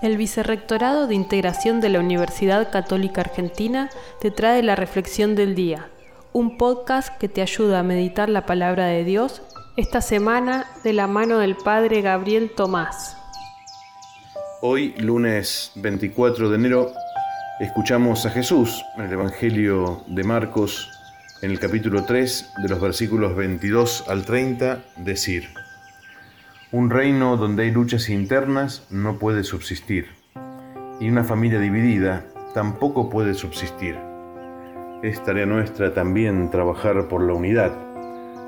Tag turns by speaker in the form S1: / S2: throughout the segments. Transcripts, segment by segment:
S1: El Vicerrectorado de Integración de la Universidad Católica Argentina te trae la Reflexión del Día, un podcast que te ayuda a meditar la palabra de Dios esta semana de la mano del Padre Gabriel Tomás.
S2: Hoy, lunes 24 de enero, escuchamos a Jesús en el Evangelio de Marcos, en el capítulo 3, de los versículos 22 al 30, decir, Un reino donde hay luchas internas no puede subsistir, y una familia dividida tampoco puede subsistir. Es tarea nuestra también trabajar por la unidad.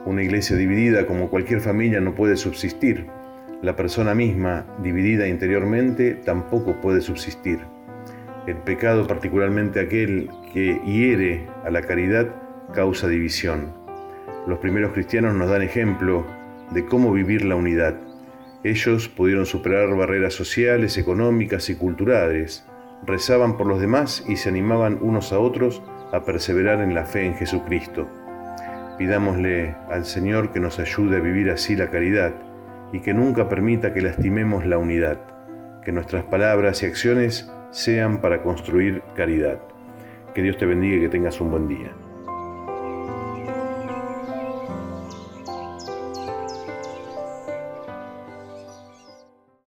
S2: Una iglesia dividida como cualquier familia no puede subsistir. La persona misma, dividida interiormente, tampoco puede subsistir. El pecado, particularmente aquel que hiere a la caridad, causa división. Los primeros cristianos nos dan ejemplo de cómo vivir la unidad. Ellos pudieron superar barreras sociales, económicas y culturales, rezaban por los demás y se animaban unos a otros a perseverar en la fe en Jesucristo. Pidámosle al Señor que nos ayude a vivir así la caridad y que nunca permita que lastimemos la unidad, que nuestras palabras y acciones sean para construir caridad. Que Dios te bendiga y que tengas un buen día.